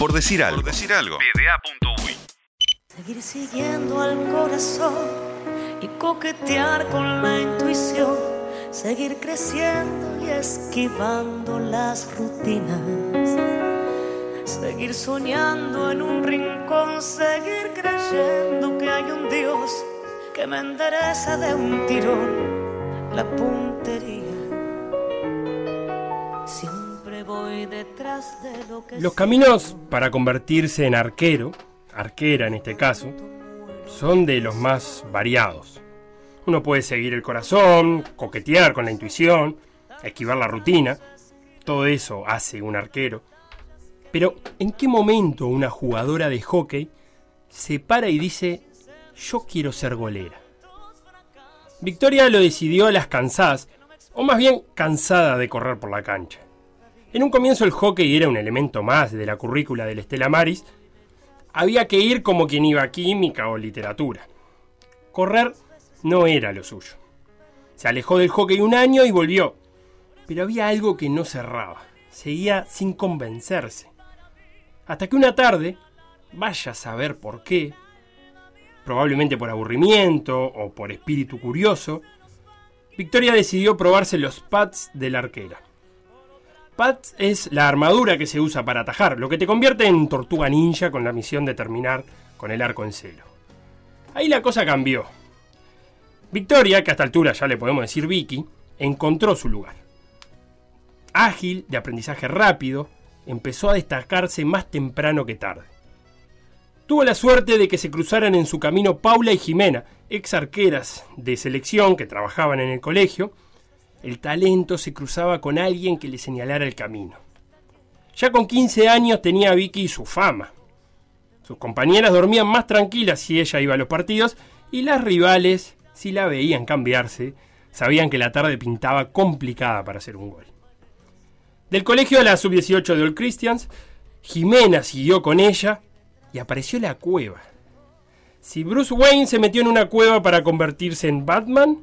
Por decir algo. Por decir algo. Seguir siguiendo al corazón y coquetear con la intuición. Seguir creciendo y esquivando las rutinas. Seguir soñando en un rincón, seguir creyendo que hay un Dios que me endereza de un tirón la puntería. Siempre Los caminos para convertirse en arquero, arquera en este caso, son de los más variados. Uno puede seguir el corazón, coquetear con la intuición, esquivar la rutina, todo eso hace un arquero. Pero, ¿en qué momento una jugadora de hockey se para y dice, yo quiero ser golera? Victoria lo decidió a las cansadas, o más bien cansada de correr por la cancha. En un comienzo el hockey era un elemento más de la currícula del Estela Maris, había que ir como quien iba a química o literatura. Correr no era lo suyo. Se alejó del hockey un año y volvió, pero había algo que no cerraba, seguía sin convencerse. Hasta que una tarde, vaya a saber por qué, probablemente por aburrimiento o por espíritu curioso, Victoria decidió probarse los pads de la arquera. Pads es la armadura que se usa para atajar, lo que te convierte en tortuga ninja con la misión de terminar con el arco en celo. Ahí la cosa cambió. Victoria, que a esta altura ya le podemos decir Vicky, encontró su lugar. Ágil, de aprendizaje rápido, empezó a destacarse más temprano que tarde. Tuvo la suerte de que se cruzaran en su camino Paula y Jimena, ex arqueras de selección que trabajaban en el colegio. El talento se cruzaba con alguien que le señalara el camino. Ya con 15 años tenía Vicky su fama. Sus compañeras dormían más tranquilas si ella iba a los partidos y las rivales, si la veían cambiarse, sabían que la tarde pintaba complicada para hacer un gol. Del colegio de la sub-18 de All Christians, Jimena siguió con ella y apareció la cueva. Si Bruce Wayne se metió en una cueva para convertirse en Batman,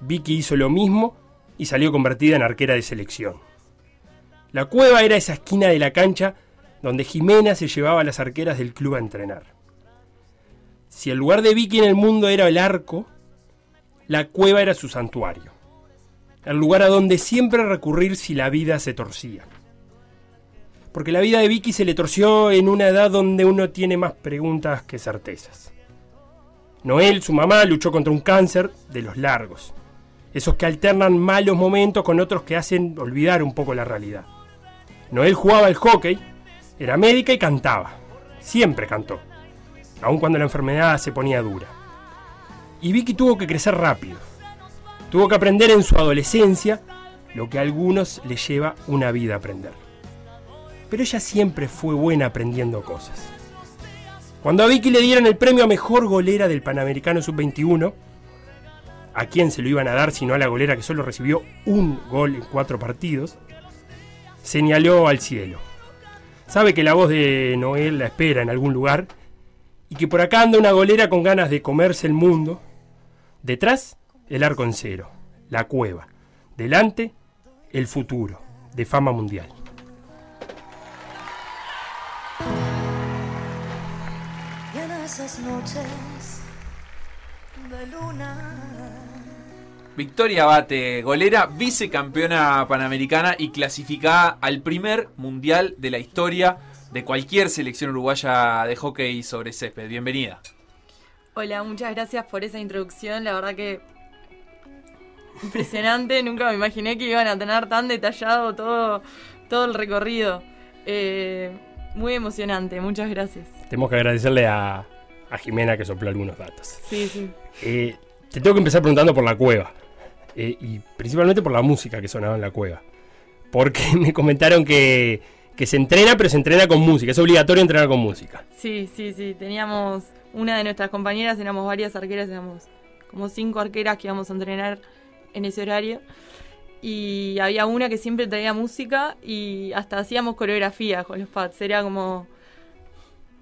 Vicky hizo lo mismo y salió convertida en arquera de selección. La cueva era esa esquina de la cancha donde Jimena se llevaba a las arqueras del club a entrenar. Si el lugar de Vicky en el mundo era el arco, la cueva era su santuario, el lugar a donde siempre recurrir si la vida se torcía porque la vida de Vicky se le torció en una edad donde uno tiene más preguntas que certezas. Noel, su mamá, luchó contra un cáncer de los largos, esos que alternan malos momentos con otros que hacen olvidar un poco la realidad. Noel jugaba al hockey, era médica y cantaba, siempre cantó, aun cuando la enfermedad se ponía dura. Y Vicky tuvo que crecer rápido, tuvo que aprender en su adolescencia lo que a algunos les lleva una vida aprender pero ella siempre fue buena aprendiendo cosas. Cuando a Vicky le dieron el premio a mejor golera del Panamericano Sub-21, ¿a quién se lo iban a dar sino a la golera que solo recibió un gol en cuatro partidos? Señaló al cielo. Sabe que la voz de Noel la espera en algún lugar y que por acá anda una golera con ganas de comerse el mundo. Detrás, el arco en cero, la cueva. Delante, el futuro, de fama mundial. Victoria Bate, golera, vicecampeona panamericana y clasificada al primer mundial de la historia de cualquier selección uruguaya de hockey sobre césped. Bienvenida. Hola, muchas gracias por esa introducción. La verdad que impresionante. Nunca me imaginé que iban a tener tan detallado todo, todo el recorrido. Eh, muy emocionante, muchas gracias. Tenemos que agradecerle a, a Jimena que sopló algunos datos. Sí, sí. Eh, te tengo que empezar preguntando por la cueva. Eh, y principalmente por la música que sonaba en la cueva. Porque me comentaron que, que se entrena, pero se entrena con música. Es obligatorio entrenar con música. Sí, sí, sí. Teníamos una de nuestras compañeras, éramos varias arqueras, éramos como cinco arqueras que íbamos a entrenar en ese horario. Y había una que siempre traía música y hasta hacíamos coreografía con los pads. Era como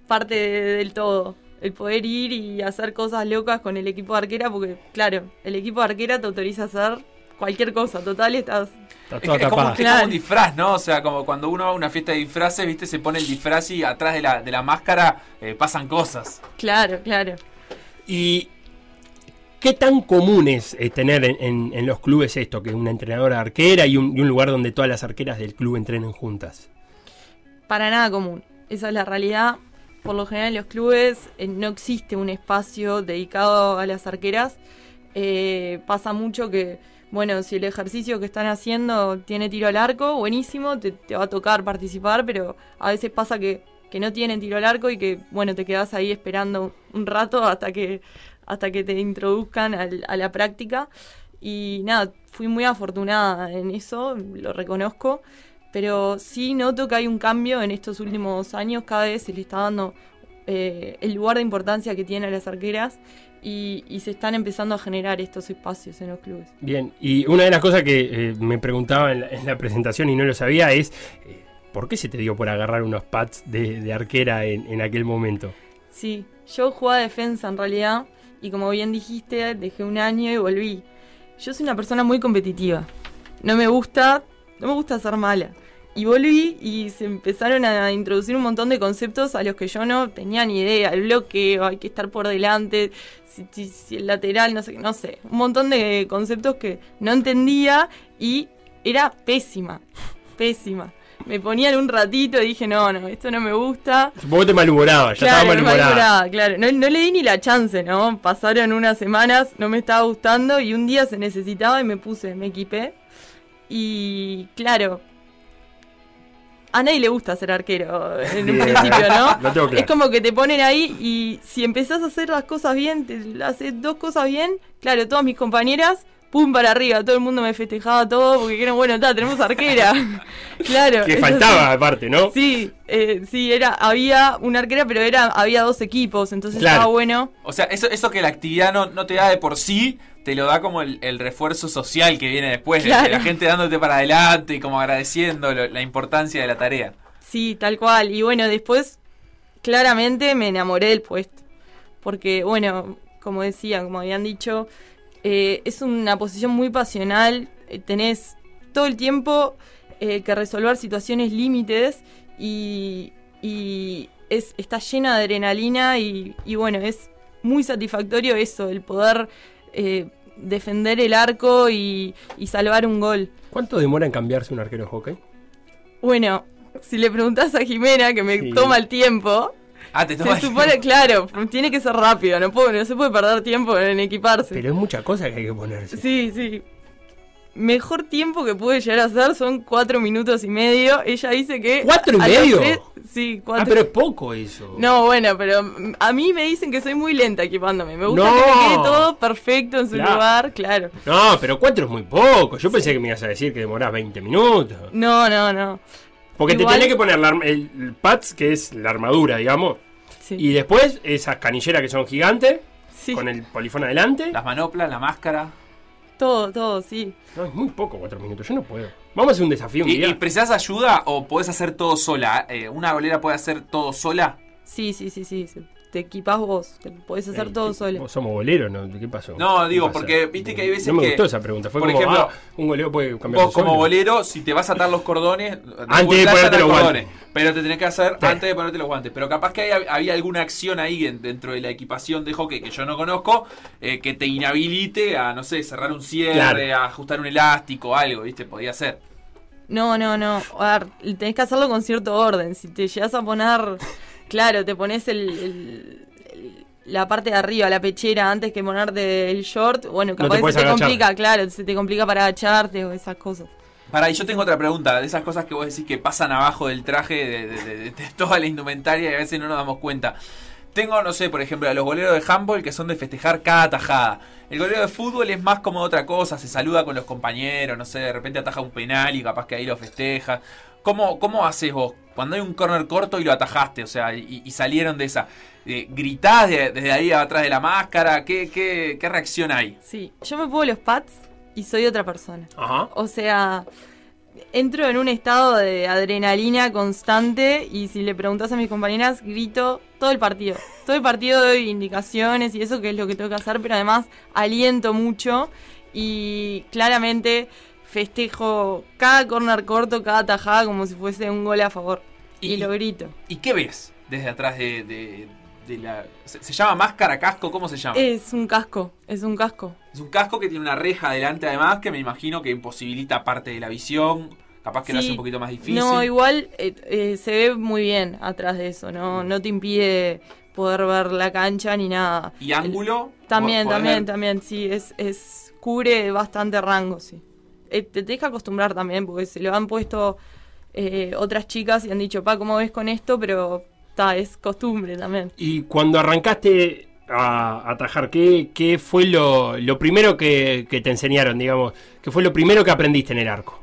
parte del todo el poder ir y hacer cosas locas con el equipo de arquera, porque claro, el equipo de arquera te autoriza a hacer cualquier cosa, total, estás... Está Es, es como, es un disfraz, ¿no? O sea, como cuando uno va a una fiesta de disfraces, ¿viste? Se pone el disfraz y atrás de la, de la máscara eh, pasan cosas. Claro, claro. ¿Y qué tan común es eh, tener en, en- en los clubes esto, que una entrenadora arquera y un, y un lugar donde todas las arqueras del club entrenen juntas? Para nada común. Esa es la realidad. Por lo general en los clubes eh, no existe un espacio dedicado a las arqueras. Eh, pasa mucho que, bueno, si el ejercicio que están haciendo tiene tiro al arco, buenísimo, te, va a tocar participar, pero a veces pasa que, que no tienen tiro al arco y que, bueno, te quedas ahí esperando un rato hasta que, hasta que te introduzcan al- a la práctica. Y nada, fui muy afortunada en eso, lo reconozco. Pero sí noto que hay un cambio en estos últimos años, cada vez se le está dando eh, el lugar de importancia que tienen las arqueras y, y se están empezando a generar estos espacios en los clubes. Bien, y una de las cosas que eh, me preguntaba en la, en la presentación y no lo sabía es, eh, ¿por qué se te dio por agarrar unos pads de, de arquera en, en aquel momento? Sí, yo jugaba defensa en realidad y como bien dijiste, dejé un año y volví. Yo soy una persona muy competitiva. No me gusta, no me gusta ser mala. Y volví y se empezaron a introducir un montón de conceptos a los que yo no tenía ni idea. El bloqueo, hay que estar por delante, si, si- si el lateral, no sé, no sé. Un montón de conceptos que no entendía y era pésima, pésima. Me ponían un ratito y dije, no, no, esto no me gusta. Supongo que te malhumoraba, ya Claro, estaba malhumorada. malhumorada, claro. No, no le di ni la chance, ¿no? Pasaron unas semanas, no me estaba gustando y un día se necesitaba y me puse, me equipé. Y claro, a nadie le gusta ser arquero en un principio, ¿no? Lo tengo claro. Es como que te ponen ahí y si empezás a hacer las cosas bien, te haces dos cosas bien, claro, todas mis compañeras, pum para arriba, todo el mundo me festejaba todo porque dijeron, bueno, está, tenemos arquera. claro. Que faltaba aparte, ¿no? Sí, eh, sí, era, había una arquera, pero era, había dos equipos, entonces Claro. estaba bueno. O sea, eso, eso que la actividad no, no te da de por sí, te lo da como el, el refuerzo social que viene después, de, la gente dándote para adelante y como agradeciendo lo- la importancia de la tarea. Sí, tal cual. Y bueno, después, claramente me enamoré del puesto. Porque, bueno, como decía, como habían dicho, eh, es una posición muy pasional. eh, tenés todo el tiempo eh, que resolver situaciones límites y, y es, está llena de adrenalina y, y bueno, es muy satisfactorio eso, el poder eh, defender el arco y, y salvar un gol. ¿Cuánto demora en cambiarse un arquero de hockey? Bueno, si le preguntás a Jimena, que me Sí. toma el tiempo, Ah, te toma se el supone, claro, tiene que ser rápido, no, puedo, no se puede perder tiempo en equiparse. Pero es mucha cosa que hay que ponerse. Sí, sí. Mejor tiempo que pude llegar a hacer son cuatro minutos y medio. Ella dice que... ¿Cuatro y medio? tres- sí, cuatro. Ah, pero es poco eso. No, bueno, pero mm, a mí me dicen que soy muy lenta equipándome. Me gusta No. que me quede todo perfecto en su Claro. lugar, claro. No, pero cuatro es muy poco. Yo pensé que me ibas a decir que demorás 20 minutos. No, no, no. Porque Igual- te tenés que poner la el, el pads, que es la armadura, digamos. Sí. Y después esas canilleras que son gigantes, Sí. con el polifón adelante. Las manoplas, la máscara. Todo, todo, sí. No, es muy poco cuatro minutos. Yo no puedo. Vamos a hacer un desafío un ¿Y, día. y precisás ayuda o podés hacer todo sola? Eh, ¿Una golera puede hacer todo sola? Sí, sí, sí, sí. Te equipás vos, te podés hacer Ey, todo ¿qué- solo. vos Somos boleros, ¿no? ¿Qué pasó? No, ¿Qué digo, pasa? porque viste que hay veces No me que, gustó esa pregunta. Fue por como, ejemplo, ah, un golero puede cambiar Vos como bolero, si te vas a atar los cordones, Antes de ponerte los guantes. Pero te tenés que hacer Sí. antes de ponerte los guantes. Pero capaz que hay- había alguna acción ahí en- dentro de la equipación de hockey que yo no conozco, eh, que te inhabilite a, no sé, cerrar un cierre, Claro. a ajustar un elástico, algo, ¿viste? Podía ser. No, no, no. A ver, tenés que hacerlo con cierto orden. Si te llegas a poner, claro, te pones el, el- el- la parte de arriba, la pechera, antes que ponerte el short, bueno, te capaz que puedes se te complica, claro, se te complica para agacharte o esas cosas. Para, y yo tengo otra pregunta, de esas cosas que vos decís que pasan abajo del traje de, de- de- de toda la indumentaria y a veces no nos damos cuenta. Tengo, no sé, por ejemplo, a los goleros de handball que son de festejar cada tajada. El golero de fútbol es más como otra cosa, se saluda con los compañeros, no sé, de repente ataja un penal y capaz que ahí lo festeja. ¿Cómo, cómo haces vos? Cuando hay un corner corto y lo atajaste, o sea, y, y salieron de esa. Eh, ¿Gritás de- desde ahí atrás de la máscara? ¿Qué, qué, qué reacción hay? Sí, yo me pongo los pads y soy otra persona. Ajá. O sea, entro en un estado de adrenalina constante y si le preguntas a mis compañeras, grito todo el partido. Todo el partido doy indicaciones y eso que es lo que tengo que hacer, pero además aliento mucho Y claramente festejo cada corner corto, cada tajada como si fuese un gol a favor. Y, Y- lo grito. ¿Y qué ves desde atrás de, de- de la... ¿Se, se llama máscara, casco? ¿Cómo se llama? Es un casco, es un casco. Es un casco que tiene una reja adelante además que me imagino que imposibilita parte de la visión. Capaz que lo hace un poquito más difícil. No, igual eh, eh, se ve muy bien atrás de eso, no, no te impide poder ver la cancha ni nada. ¿Y ángulo? También, ¿Podés también, ver? también, sí, es, es cubre bastante rango, sí. Eh, te tienes que acostumbrar también, porque se lo han puesto eh, otras chicas y han dicho, pa, ¿cómo ves con esto? Pero ta, es costumbre también. Y cuando arrancaste a atajar, ¿qué, qué fue lo, lo primero que, que te enseñaron, digamos? ¿Qué fue lo primero que aprendiste en el arco?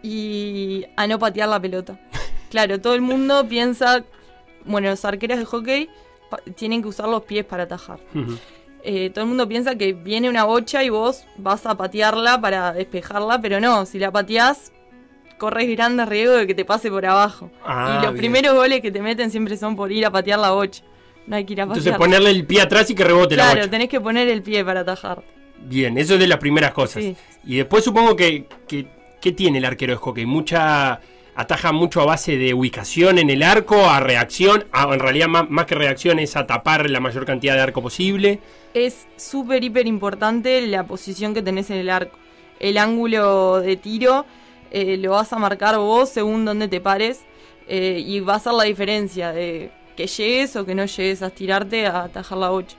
Y a no patear la pelota. Claro, todo el mundo piensa, bueno, los arqueros de hockey tienen que usar los pies para atajar. Eh, todo el mundo piensa que viene una bocha y vos vas a patearla para despejarla, pero no, si la pateás, corres grande riesgo de que te pase por abajo. Ah, y los bien. primeros goles que te meten siempre son por ir a patear la bocha. No hay que ir a Entonces patear. ponerle el pie atrás y que rebote la claro, bocha. tenés que poner el pie para atajar. Bien, eso es de las primeras cosas. Sí. Y después supongo que, que ¿qué tiene el arquero de hockey? Mucha ataja mucho a base de ubicación en el arco, a reacción, en realidad más, que reacción es a tapar la mayor cantidad de arco posible. Es súper, hiper importante la posición que tenés en el arco. El ángulo de tiro eh, lo vas a marcar vos según donde te pares eh, y va a ser la diferencia de que llegues o que no llegues a estirarte a atajar la bocha.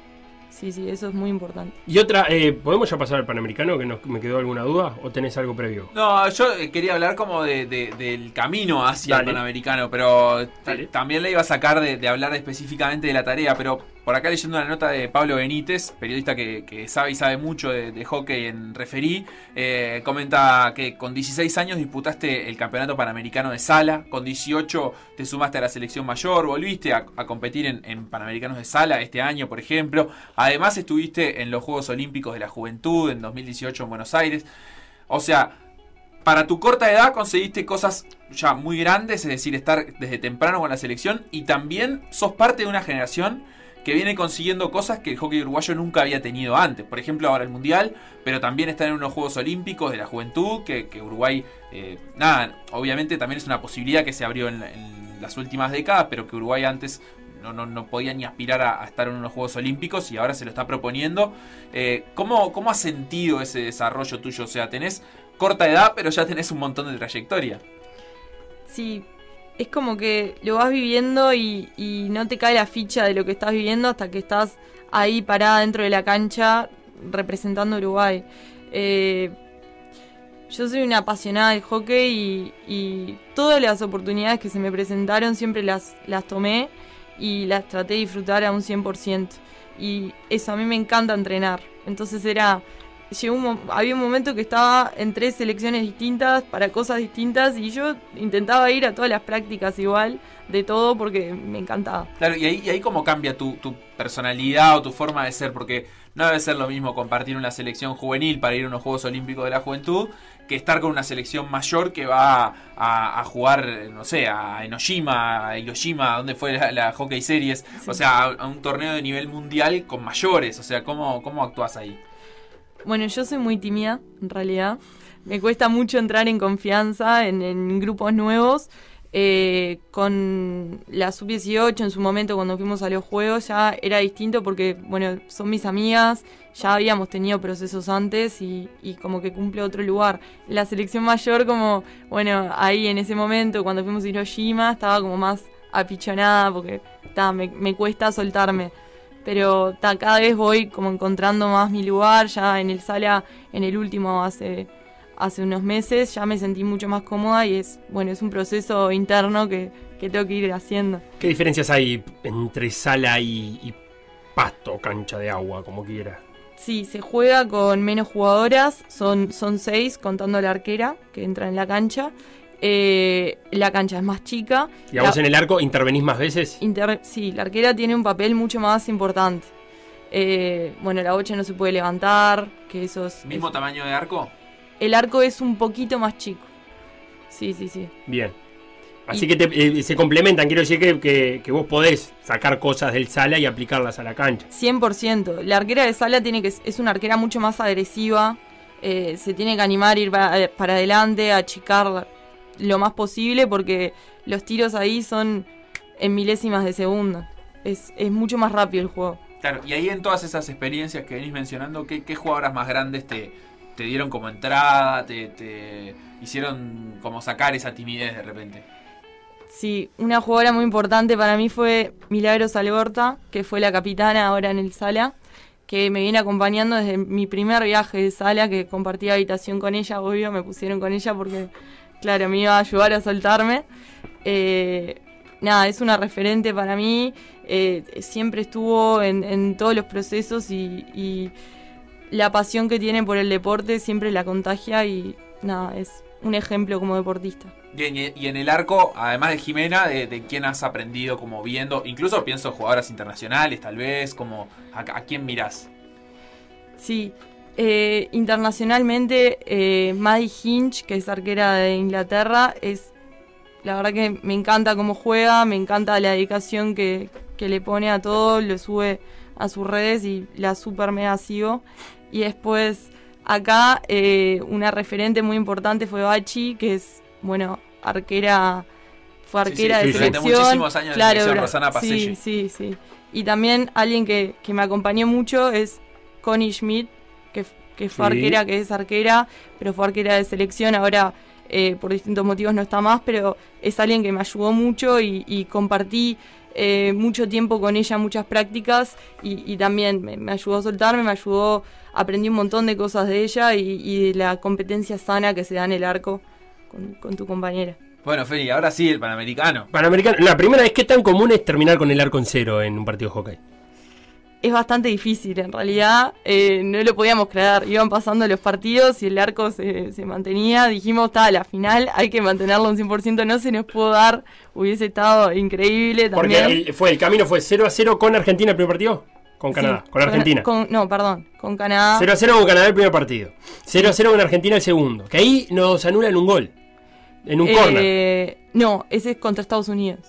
Sí, sí, eso es muy importante. Y otra, eh, ¿podemos ya pasar al Panamericano? Que nos, me quedó alguna duda ¿o tenés algo previo? No, yo eh, quería hablar como de, de- del camino hacia Dale. el Panamericano, pero también le iba a sacar de, de hablar específicamente de la tarea, pero por acá leyendo una nota de Pablo Benítez, periodista que, que sabe y sabe mucho de, de hockey en referí, eh, comenta que con 16 años disputaste el campeonato panamericano de sala, con 18 te sumaste a la selección mayor, volviste a, a competir en, en panamericanos de sala este año, por ejemplo, además estuviste en los Juegos Olímpicos de la Juventud en 2018 en Buenos Aires, o sea, para tu corta edad conseguiste cosas ya muy grandes, es decir, estar desde temprano con la selección y también sos parte de una generación que viene consiguiendo cosas que el hockey uruguayo nunca había tenido antes. Por ejemplo, ahora el Mundial, pero también estar en unos Juegos Olímpicos de la Juventud, que, Uruguay, eh, nada, obviamente también es una posibilidad que se abrió en las últimas décadas, pero que Uruguay antes no, no, no podía ni aspirar a, estar en unos Juegos Olímpicos y ahora se lo está proponiendo. Eh, ¿cómo, ¿Cómo has sentido ese desarrollo tuyo? O sea, tenés corta edad, pero ya tenés un montón de trayectoria. Sí, es como que lo vas viviendo y, y no te cae la ficha de lo que estás viviendo hasta que estás ahí parada dentro de la cancha representando a Uruguay. Eh, yo soy una apasionada del hockey y, y todas las oportunidades que se me presentaron siempre las, las tomé y las traté de disfrutar a un 100%. Y eso, a mí me encanta entrenar. Entonces era llegó un había un momento que estaba en tres selecciones distintas para cosas distintas y yo intentaba ir a todas las prácticas igual de todo porque me encantaba. Claro, y ahí, y ahí cómo cambia tu, tu personalidad o tu forma de ser, porque no debe ser lo mismo compartir una selección juvenil para ir a unos Juegos Olímpicos de la Juventud que estar con una selección mayor que va a, a jugar, no sé, a Enoshima, a Hiroshima, donde fue la, la Hockey Series, o sea, a, a un torneo de nivel mundial con mayores, o sea, ¿cómo, cómo actúas ahí? Bueno, yo soy muy tímida, en realidad. Me cuesta mucho entrar en confianza en, en grupos nuevos. Eh, con la sub-18 en su momento cuando fuimos a los juegos ya era distinto porque, bueno, son mis amigas, ya habíamos tenido procesos antes y, como que cumple otro lugar. La selección mayor como, bueno, ahí en ese momento cuando fuimos a Hiroshima estaba como más apichonada porque me, cuesta soltarme pero cada vez voy como encontrando más mi lugar, ya en el sala, en el último hace, hace unos meses, ya me sentí mucho más cómoda y es, bueno, es un proceso interno que, que tengo que ir haciendo. ¿Qué diferencias hay entre sala y, y pasto, cancha de agua, como quiera? Sí, se juega con menos jugadoras, son, son seis contando la arquera que entra en la cancha. Eh, la cancha es más chica. ¿Y a vos La- en el arco intervenís más veces? Inter- sí, la arquera tiene un papel mucho más importante. Eh, bueno, la bocha no se puede levantar, que eso es... ¿Mismo es- tamaño de arco? El arco es un poquito más chico. Sí, sí, sí. Bien. Así Y- que te- eh, se complementan, quiero decir que, que- que vos podés sacar cosas del sala y aplicarlas a la cancha. 100%. La arquera de sala tiene que es una arquera mucho más agresiva. eh, se tiene que animar a ir para, para adelante, a achicar lo más posible porque los tiros ahí son en milésimas de segundo. Es, es mucho más rápido el juego. Claro, y ahí en todas esas experiencias que venís mencionando, ¿qué, qué jugadoras más grandes te, te dieron como entrada, te, hicieron como sacar esa timidez de repente? Sí, una jugadora muy importante para mí fue Milagros Algorta, que fue la capitana ahora en el Sala, que me viene acompañando desde mi primer viaje de Sala, que compartí habitación con ella, obvio, me pusieron con ella porque, claro, me iba a ayudar a soltarme. Eh, nada, es una referente para mí, eh, siempre estuvo en, todos los procesos y la pasión que tiene por el deporte siempre la contagia y nada, es un ejemplo como deportista. Bien, y, en el arco, además de Jimena, de, de quién has aprendido como viendo, incluso pienso jugadoras internacionales, tal vez, como a, a quién mirás. Sí, eh, internacionalmente eh, Maddie Hinch, que es arquera de Inglaterra, es la verdad que me encanta cómo juega, me encanta la dedicación que, que le pone a todo, lo sube a sus redes y la super mega sigo. Y después acá eh, una referente muy importante fue Bachi, que es, bueno, arquera, fue arquera sí, de sí, durante selección. muchísimos años de selección, sí, sí, sí. Y también alguien que, que me acompañó mucho es Connie Schmidt, que, que fue Sí. arquera, que es arquera, pero fue arquera de selección, ahora eh, por distintos motivos no está más, pero es alguien que me ayudó mucho y, y compartí eh, mucho tiempo con ella, muchas prácticas y, y también me, me ayudó a soltarme, me ayudó, aprendí un montón de cosas de ella y, y de la competencia sana que se da en el arco con, con tu compañera. Bueno, Feli, ahora sí, el Panamericano. Panamericano, la primera vez que tan común es terminar con el arco en cero en un partido de hockey. es bastante difícil, en realidad eh, no lo podíamos creer, iban pasando los partidos y el arco se, se mantenía, dijimos, está, la final hay que mantenerlo un 100%, no se nos pudo dar, hubiese estado increíble Porque también. el, fue, el camino fue 0 a 0 con Argentina el primer partido. Con Sí, Canadá, con Argentina. con- no, perdón, con Canadá. 0 a 0 con Canadá el primer partido. 0 a 0 con Argentina el segundo. Que ahí nos anulan un gol. En un Eh, corner. No, ese es contra Estados Unidos.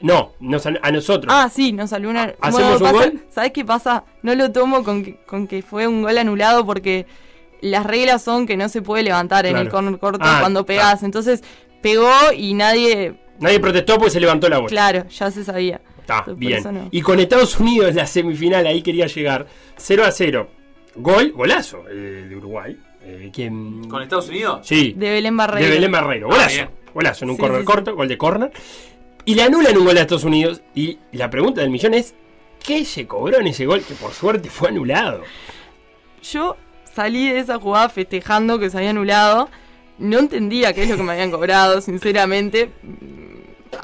No, nos a nosotros. Ah, sí, nos salió una... ¿Hacemos un pasa- gol? ¿Sabes qué pasa? No lo tomo con que, con que fue un gol anulado porque las reglas son que no se puede levantar en el corner corto Ah, cuando pegás. Entonces pegó y nadie... Nadie protestó porque se levantó la bola. Claro, ya se sabía. Está bien. no. Y con Estados Unidos la semifinal, ahí quería llegar. 0 a 0. Gol, golazo eh, de Uruguay. Eh, ¿quién? ¿Con Estados Unidos? Sí, De Belén Barreiro. de Belén Barreiro. Ah, Golazo. bien. golazo en un Sí, corner sí, sí. corto, gol de corner. Y le anulan un gol a Estados Unidos. Y la pregunta del millón es: ¿qué se cobró en ese gol que por suerte fue anulado? Yo salí de esa jugada festejando que se había anulado. No entendía qué es lo que me habían cobrado, sinceramente.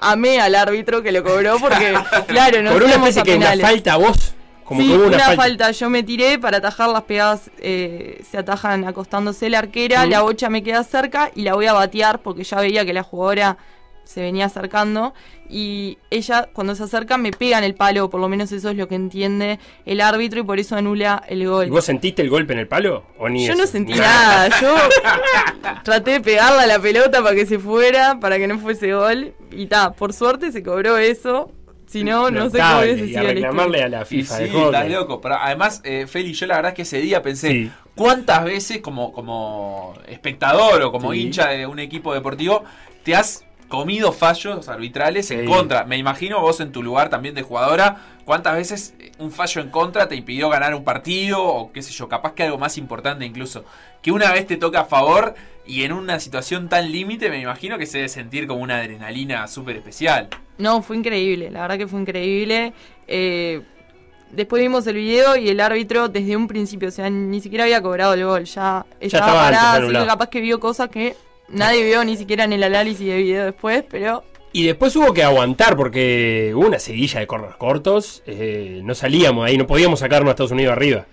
Amé al árbitro que lo cobró porque, claro, no por una especie a que una falta a vos. Como sí, que hubo una, una, falta. falta. Yo me tiré para atajar las pegadas. eh, se atajan acostándose la arquera. Mm. La bocha me queda cerca y la voy a batear porque ya veía que la jugadora se venía acercando. Y ella, cuando se acerca, me pega en el palo. Por lo menos eso es lo que entiende el árbitro y por eso anula el gol. ¿Y vos sentiste el golpe en el palo? ¿O ni Yo eso? no sentí Ni nada. Yo traté de pegarle a la pelota para que se fuera, para que no fuese gol. Y ta, por suerte se cobró eso. Si no, no sé cómo hubiese y sido reclamarle a la Y FIFA sí, de hockey. estás loco. Pero además, eh, Feli, yo la verdad es que ese día pensé, Sí. ¿cuántas veces como, como espectador o como Sí. hincha de un equipo deportivo te has comido fallos arbitrales en contra? Me imagino vos en tu lugar también de jugadora, ¿cuántas veces un fallo en contra te impidió ganar un partido o qué sé yo, capaz que algo más importante incluso? Que una vez te toca a favor y en una situación tan límite me imagino que se debe sentir como una adrenalina súper especial. No, fue increíble, la verdad que fue increíble. Eh, después vimos el video y el árbitro desde un principio, o sea, ni siquiera había cobrado el gol, ya estaba, estaba parada, así que capaz que vio cosas que nadie vio ni siquiera en el análisis de video después, pero Y después hubo que aguantar porque hubo una seguilla de corners cortos. eh, no salíamos ahí, no podíamos sacarnos a Estados Unidos arriba.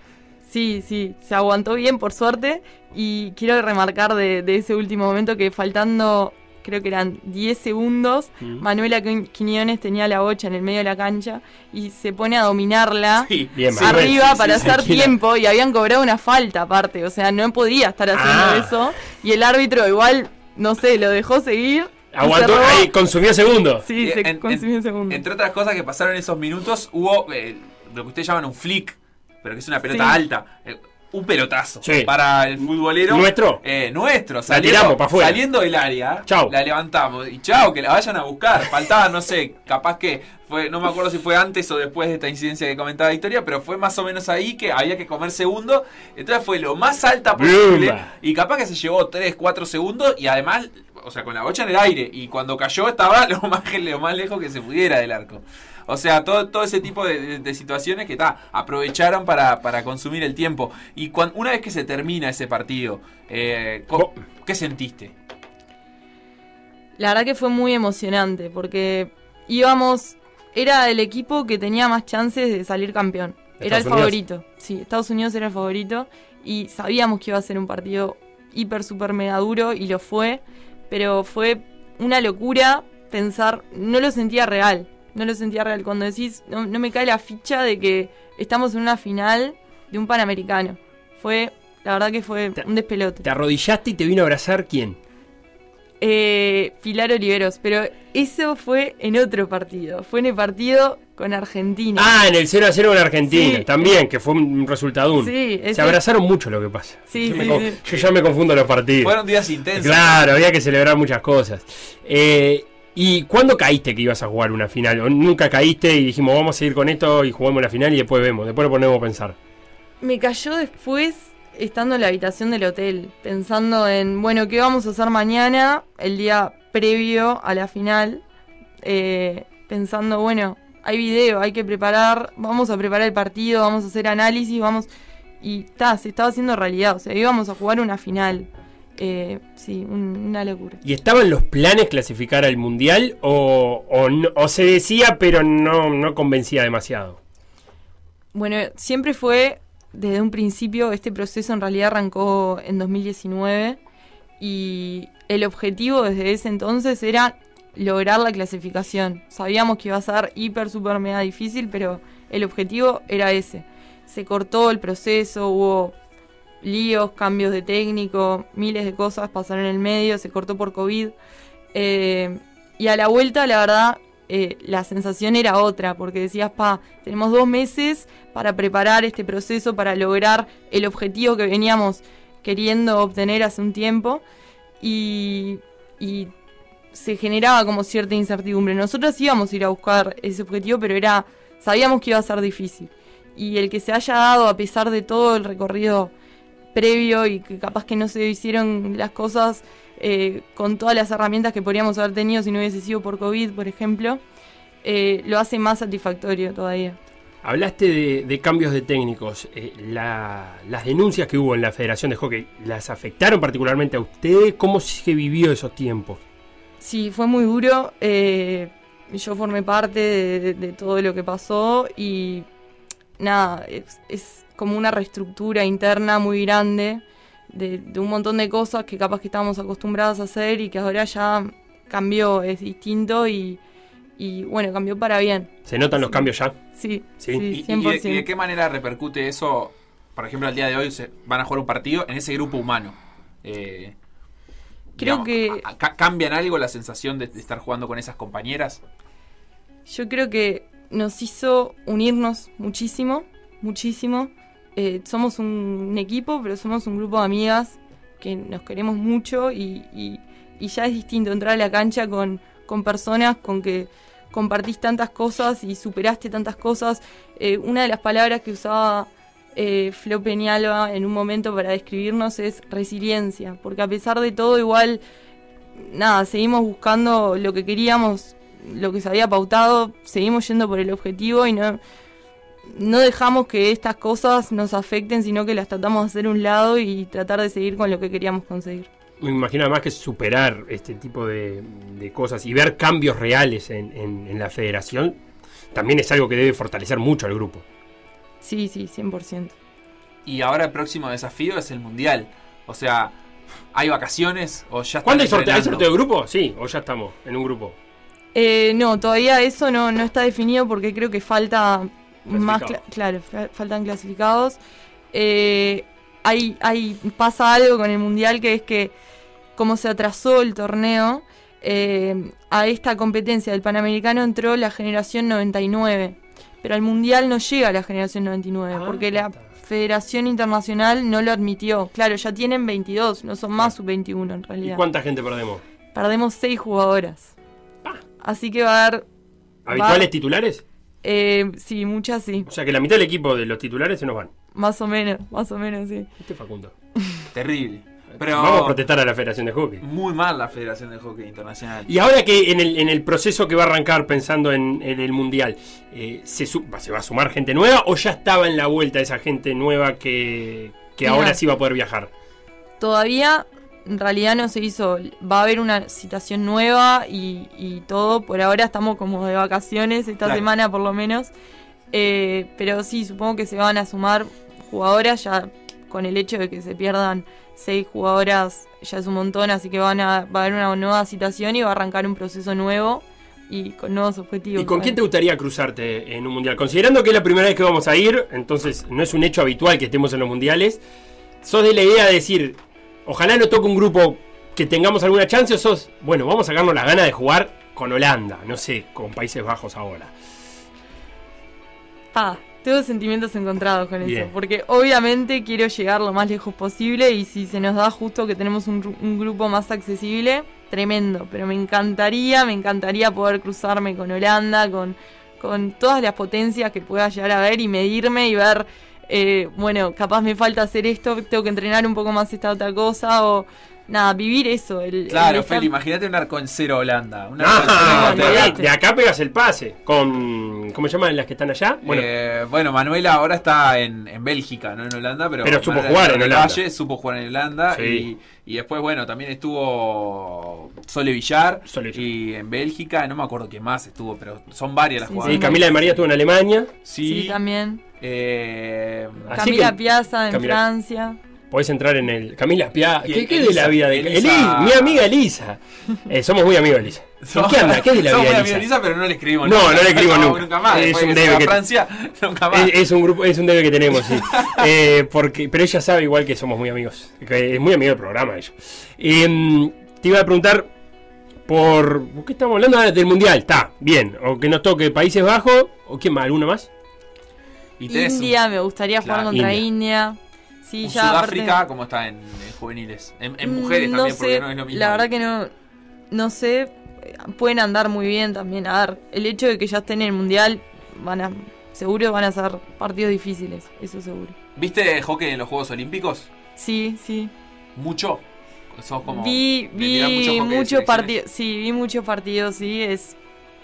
sí, sí, se aguantó bien por suerte. Y quiero remarcar de, de ese último momento que faltando, creo que eran 10 segundos, Mm. Manuela Qui- Quiñones tenía la bocha en el medio de la cancha y se pone a dominarla. Sí, Bien, arriba sí, para sí, hacer tranquila. tiempo y habían cobrado una falta aparte, o sea, no podía estar haciendo Ah. eso y el árbitro igual, no sé, lo dejó seguir Aguantó, ahí, consumió segundo. Sí, se en- consumió en- un segundo. Entre otras cosas que pasaron en esos minutos, hubo eh, lo que ustedes llaman un flick, pero que es una pelota Sí. alta. eh, un pelotazo Sí. para el futbolero. ¿Nuestro? Eh, nuestro. La tiramos pa' afuera. Saliendo del área, Chau. la levantamos. Y chao, que la vayan a buscar. Faltaba, no sé, capaz que fue, no me acuerdo si fue antes o después de esta incidencia que comentaba Victoria, pero fue más o menos ahí que había que comer segundo. Entonces fue lo más alta posible. Y capaz que se llevó 3, 4 segundos y además, o sea, con la bocha en el aire. Y cuando cayó estaba lo más, lo más lejos que se pudiera del arco. O sea, todo, todo ese tipo de, de- de situaciones que ta, aprovecharon para, para consumir el tiempo. Y cuan- una vez que se termina ese partido, eh, ¿qué sentiste? La verdad que fue muy emocionante porque íbamos, era el equipo que tenía más chances de salir campeón. Era el Unidos. favorito. Sí, Estados Unidos era el favorito y sabíamos que iba a ser un partido hiper, super, mega duro y lo fue. Pero fue una locura pensar, no lo sentía real. No lo sentía real. Cuando decís, no, no me cae la ficha de que estamos en una final de un Panamericano. Fue, la verdad que fue Te- un despelote. Te arrodillaste y te vino a abrazar quién. Eh, Pilar Oliveros, pero eso fue en otro partido. Fue en el partido con Argentina. Ah, en el 0 a 0 con Argentina. Sí. También, que fue un resultado. Sí, Se ese- abrazaron mucho lo que pasa. Sí, yo, me sí, sí. yo ya me confundo los partidos. Fueron días intensos. Claro, había que celebrar muchas cosas. Eh, ¿Y cuándo caíste que ibas a jugar una final? ¿O nunca caíste y dijimos, vamos a seguir con esto y jugamos la final y después vemos, después lo ponemos a pensar? Me cayó después estando en la habitación del hotel, pensando en, bueno, ¿qué vamos a hacer mañana? El día previo a la final. Eh, pensando, bueno, hay video, hay que preparar, vamos a preparar el partido, vamos a hacer análisis, vamos... Y ta, se estaba haciendo realidad, o sea, íbamos a jugar una final. Eh, sí, un- una locura. ¿Y estaban los planes clasificar al mundial o, o, no- o se decía pero no, no convencía demasiado? Bueno, siempre fue desde un principio, este proceso en realidad arrancó en 2019 y el objetivo desde ese entonces era lograr la clasificación. Sabíamos que iba a ser hiper, super, mega difícil, pero el objetivo era ese. Se cortó el proceso, hubo líos, cambios de técnico, miles de cosas pasaron en el medio, se cortó por COVID. Eh, y a la vuelta, la verdad, eh, la sensación era otra, porque decías, pa, tenemos dos meses para preparar este proceso, para lograr el objetivo que veníamos queriendo obtener hace un tiempo. Y, y se generaba como cierta incertidumbre. Nosotros íbamos a ir a buscar ese objetivo, pero era sabíamos que iba a ser difícil. Y el que se haya dado, a pesar de todo el recorrido previo y que capaz que no se hicieron las cosas eh, con todas las herramientas que podríamos haber tenido si no hubiese sido por COVID, por ejemplo, eh, lo hace más satisfactorio todavía. Hablaste de, de cambios de técnicos. Eh, la- las denuncias que hubo en la Federación de Hockey, ¿las afectaron particularmente a ustedes? ¿Cómo se vivió esos tiempos? Sí, fue muy duro. yo formé parte de, de- de todo lo que pasó y nada, es, es como una reestructura interna muy grande de, de un montón de cosas que capaz que estábamos acostumbrados a hacer y que ahora ya cambió, es distinto y, y bueno, cambió para bien. ¿Se notan los cambios ya? Sí, Sí. sí, ¿Y, y 100%. de, y de qué manera repercute eso? Por ejemplo, al día de hoy se van a jugar un partido en ese grupo humano. Eh, Creo que- ¿Cambian algo la sensación de, de estar jugando con esas compañeras? Yo creo que nos hizo unirnos muchísimo, muchísimo. Eh, somos un equipo, pero somos un grupo de amigas que nos queremos mucho y, y- y ya es distinto entrar a la cancha con, con personas con que compartís tantas cosas y superaste tantas cosas. Eh, una de las palabras que usaba eh, Flo Peñalba en un momento para describirnos es resiliencia, porque a pesar de todo igual, nada, seguimos buscando lo que queríamos, lo que se había pautado, seguimos yendo por el objetivo y no, no dejamos que estas cosas nos afecten, sino que las tratamos de hacer a un lado y tratar de seguir con lo que queríamos conseguir. Me imagino además que superar este tipo de, de cosas y ver cambios reales en, en- en la federación también es algo que debe fortalecer mucho al grupo. Sí, sí, 100%. Y ahora el próximo desafío es el Mundial. O sea, ¿hay vacaciones o ya ¿Cuándo hay sorteo? Sorteo de grupo? Sí, o ya estamos en un grupo. Eh, no, todavía eso no, no está definido porque creo que falta más, claro, fa- faltan clasificados. Eh, hay, hay, pasa algo con el Mundial que es que como se atrasó el torneo, eh, a esta competencia del Panamericano entró la generación 99, pero al Mundial no llega la generación 99, Ah, porque la. Federación Internacional no lo admitió. Claro, ya tienen 22, no son más sub-21 en ¿Y realidad. cuánta gente perdemos? Perdemos 6 jugadoras. Así que va a haber, ¿Habituales Va. titulares? Eh, sí, muchas sí, O sea que la mitad del equipo de los titulares se nos van. más o menos, más o menos, sí. Este Facundo. Terrible. Pero Vamos a protestar a la Federación de Hockey. muy mal la Federación de Hockey Internacional. Y ahora que en el, en el proceso que va a arrancar pensando en, en el Mundial, eh, ¿se, su- ¿se va a sumar gente nueva o ya estaba en la vuelta esa gente nueva que, que Mira. ahora sí va a poder viajar? Todavía en realidad no se hizo, va a haber una citación nueva y, y todo, por ahora estamos como de vacaciones esta Claro. semana por lo menos, Eh, pero sí, supongo que se van a sumar jugadoras ya con el hecho de que se pierdan seis jugadoras ya es un montón, así que van a, va a haber una nueva citación y va a arrancar un proceso nuevo y con nuevos objetivos. ¿Y con quién te gustaría cruzarte en un mundial? Considerando que es la primera vez que vamos a ir, entonces no es un hecho habitual que estemos en los mundiales, ¿sos de la idea de decir, ojalá no toque un grupo que tengamos alguna chance o sos, bueno, vamos a sacarnos las ganas de jugar con Holanda, no sé, con Países Bajos ahora? Pa, tengo sentimientos encontrados con Bien. eso, porque obviamente quiero llegar lo más lejos posible y si se nos da justo que tenemos un, un grupo más accesible, tremendo, pero me encantaría, me encantaría poder cruzarme con Holanda, con, con todas las potencias que pueda llegar a ver y medirme y ver, eh, bueno, capaz me falta hacer esto, tengo que entrenar un poco más esta otra cosa o nada, vivir eso. El, el Claro, estar- Feli, imagínate un arco en cero Holanda. Un arco en cero Ah, de, acá pegas el pase con, ¿cómo se llaman las que están allá? Bueno, Eh, bueno, Manuela ahora está en, en Bélgica, no en Holanda, pero, Pero supo jugar en del Holanda. Valle supo jugar en Holanda Sí. y, y después, bueno, también estuvo Sole Villar, Sole Villar. y en Bélgica, no me acuerdo quién más estuvo, pero son varias las Sí, sí, jugadoras. Camila de María estuvo en Alemania, Sí, Sí, también. Eh, Camila que- Piazza en Camila- Francia. podés entrar en el... Camila Pia, Y ¿qué, qué de Elisa, la vida de Elisa- Eli- Mi amiga Elisa. Eh, somos muy amigos de Elisa. somos- ¿Qué anda? ¿Qué es de la somos vida muy de amigos de Elisa? Elisa, pero no le escribimos No, no le escribimos No, nunca. más. Es un debe que- Francia, nunca más. Es, es un grupo, es un debe que tenemos, sí. Eh, porque, pero ella sabe igual que somos muy amigos. que es muy amigo del programa ella. Em, te iba a preguntar por. ¿por qué estamos hablando Ah, del mundial? Está, bien. O que nos toque Países Bajos. ¿O quién más? ¿Alguno más? Y tenés un- India, me gustaría jugar contra India. India. Sí, ya Sudáfrica, aparte- ¿cómo está en, en juveniles? En, en Mm, mujeres no también, sé, porque no es lo mismo. La verdad que no, no sé. Pueden andar muy bien también. A ver, el hecho de que ya estén en el mundial, van a, seguro van a ser partidos difíciles, eso seguro. ¿Viste hockey en los Juegos Olímpicos? Sí, sí. Mucho. Sos como. vi vi muchos partidos, sí, vi muchos partidos, sí, es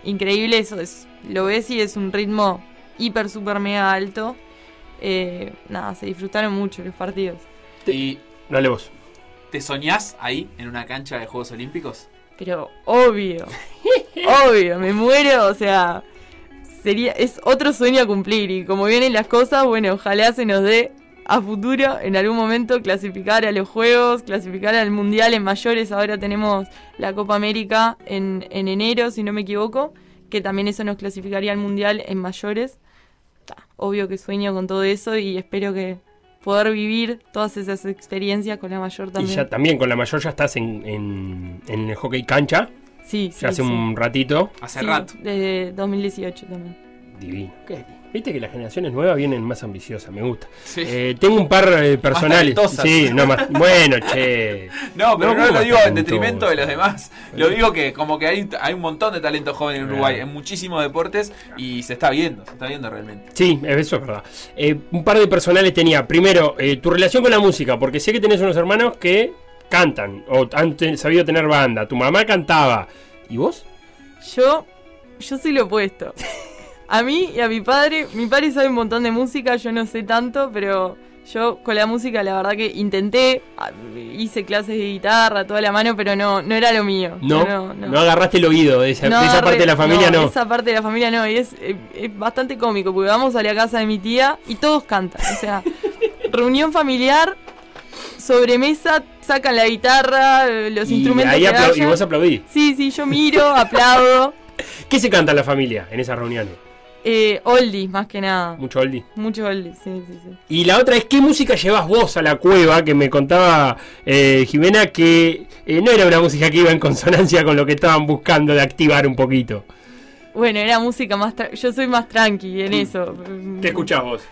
increíble eso, es lo ves y es un ritmo hiper super mega alto. Eh, nada, se disfrutaron mucho los partidos. ¿Y Dale vos. te soñás ahí en una cancha de Juegos Olímpicos? Pero obvio, obvio, me muero, o sea, sería es otro sueño a cumplir y como vienen las cosas, bueno, ojalá se nos dé a futuro en algún momento clasificar a los juegos, clasificar al mundial en mayores. Ahora tenemos la Copa América en, en enero, si no me equivoco, que también eso nos clasificaría al mundial en mayores. Ta, obvio que sueño con todo eso y espero que poder vivir todas esas experiencias con la mayor Y también. ya también con la mayor ya estás en, en, en el hockey cancha. sí, sí, Ya hace sí. un ratito. Hace Sí, rato. Desde 2018 también. Divino. Qué- Viste que las generaciones nuevas vienen más ambiciosas, me gusta. Sí. Eh, tengo un par eh, personales. Sí, no más. Bueno, che. No, pero No, no, ¿cómo lo digo en detrimento de los demás. Lo digo que como que hay, hay un montón de talento joven en Uruguay, en muchísimos deportes, y se está viendo, se está viendo realmente. Sí, eso es verdad. Eh, un par de personales tenía. Primero, eh, tu relación con la música, porque sé que tenés unos hermanos que cantan o han sabido tener banda. Tu mamá cantaba. ¿Y vos? Yo, yo soy lo opuesto. A mí y a mi padre, mi padre sabe un montón de música, yo no sé tanto, pero yo con la música la verdad que intenté, ah, hice clases de guitarra, toda la mano, pero no, no era lo mío. No, no, no, agarraste el oído de esa, No de esa agarré- parte de la familia, no. Esa parte de la familia no, y es, es bastante cómico, porque vamos a la casa de mi tía y todos cantan. O sea, reunión familiar, sobremesa, sacan la guitarra, los y, instrumentos ahí que y vos aplaudís. Sí, sí, yo miro, aplaudo. ¿Qué se canta en la familia en esas reuniones? Eh, oldies, más que nada. Mucho oldie. Mucho oldies, sí, sí, sí. Y la otra es, ¿qué música llevas vos a la cueva? Que me contaba eh, Jimena que eh, no era una música que iba en consonancia con lo que estaban buscando de activar un poquito. Bueno, era música más... tra- Yo soy más tranqui en eso. ¿Qué escuchás vos?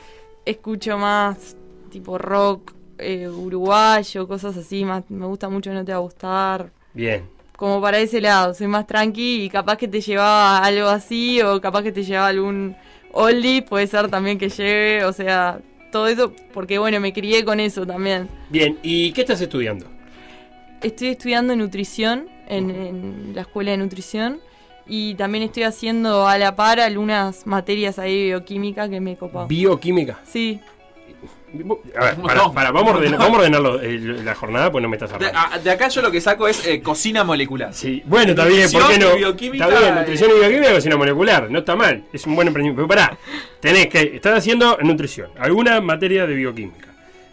Escucho más tipo rock eh, uruguayo, cosas así. Más, me gusta mucho No Te Va a Gustar. Bien. Como para ese lado, soy más tranqui y capaz que te llevaba algo así o capaz que te llevaba algún oldie, puede ser también que lleve, o sea, todo eso, porque bueno, me crié con eso también. Bien, ¿y qué estás estudiando? Estoy estudiando nutrición en, en la escuela de nutrición y también estoy haciendo a la par algunas materias ahí de bioquímica que me he copado. Bioquímica. Sí, A ver, para, para, vamos a ordenar, vamos a la jornada, pues no me estás De, hablando. a- de acá yo lo que saco es eh, cocina molecular. Sí, bueno, está bien, ¿por qué no? está bien, nutrición y bioquímica, cocina molecular, no está mal, es un buen emprendimiento. Pero pará, tenés que, estás haciendo nutrición, alguna materia de bioquímica.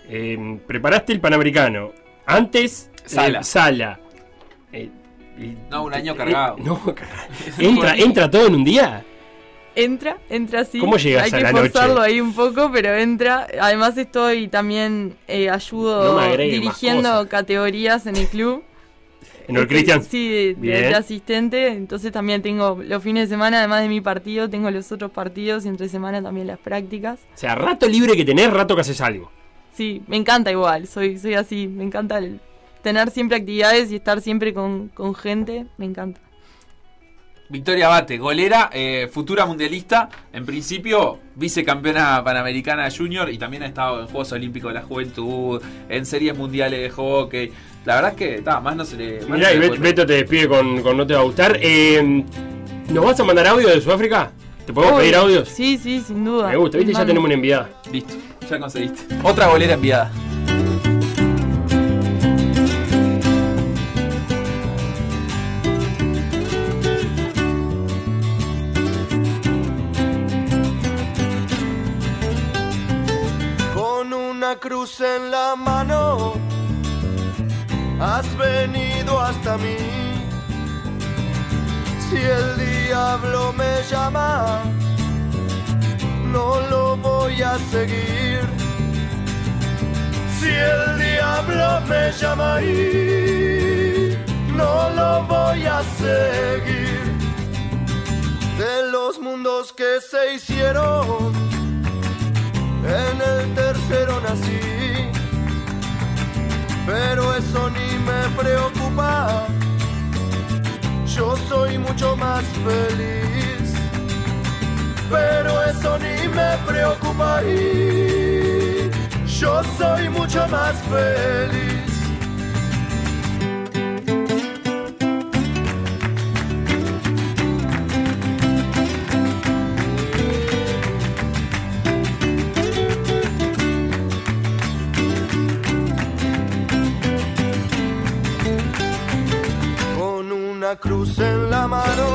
Eh, preparaste el panamericano. Antes, eh, Sala. sala. Eh, No, un año cargado. no, cargado. Entra, entra todo en un día. Entra, entra así. ¿Cómo llegas Hay a que la noche? forzarlo ahí un poco, pero entra. Además estoy también, eh, ayudo dirigiendo categorías en el club. En el Este, Cristian. Sí, de, asistente. Entonces también tengo los fines de semana, además de mi partido, tengo los otros partidos y entre semana también las prácticas. O sea, rato libre que tenés, rato que haces algo. Sí, me encanta igual, soy, soy así, me encanta el- tener siempre actividades y estar siempre con, con gente, me encanta. Victoria Bate, golera, eh, futura mundialista, en principio vicecampeona panamericana junior y también ha estado en Juegos Olímpicos de la Juventud, en series mundiales de hockey. La verdad es que más no se le. Mirá, no y Beto te despide con, con No Te Va a Gustar. Eh, ¿Nos vas a mandar audio de Sudáfrica? ¿Te podemos Uy, pedir audios? Sí, sí, sin duda. Me gusta, viste, ya tenemos una enviada. Listo, ya conseguiste. Otra golera enviada. Cruz en la mano, has venido hasta mí. Si el diablo me llama, no lo voy a seguir. Si el diablo me llama ahí, no lo voy a seguir. De los mundos que se hicieron tercero nací, pero eso ni me preocupa. Yo soy mucho más feliz, pero eso ni me preocupa. Y yo soy mucho más feliz. Una cruz en la mano,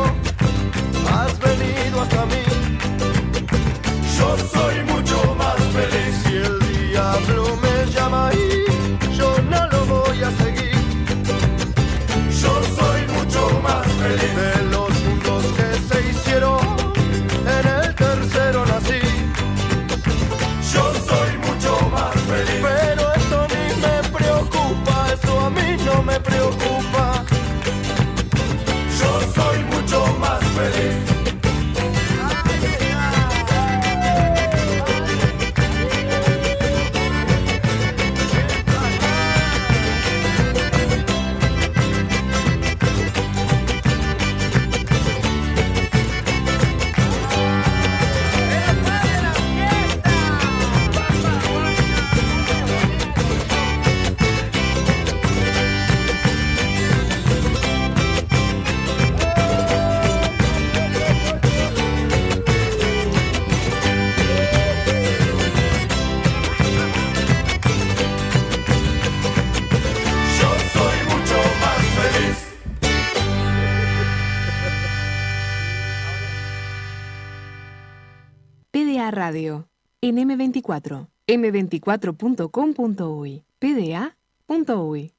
has venido hasta mí. Yo soy mucho más feliz si el diablo me llama ahí, yo no lo voy a seguir. Yo soy mucho más feliz En M24, m24.com.uy, pda.uy.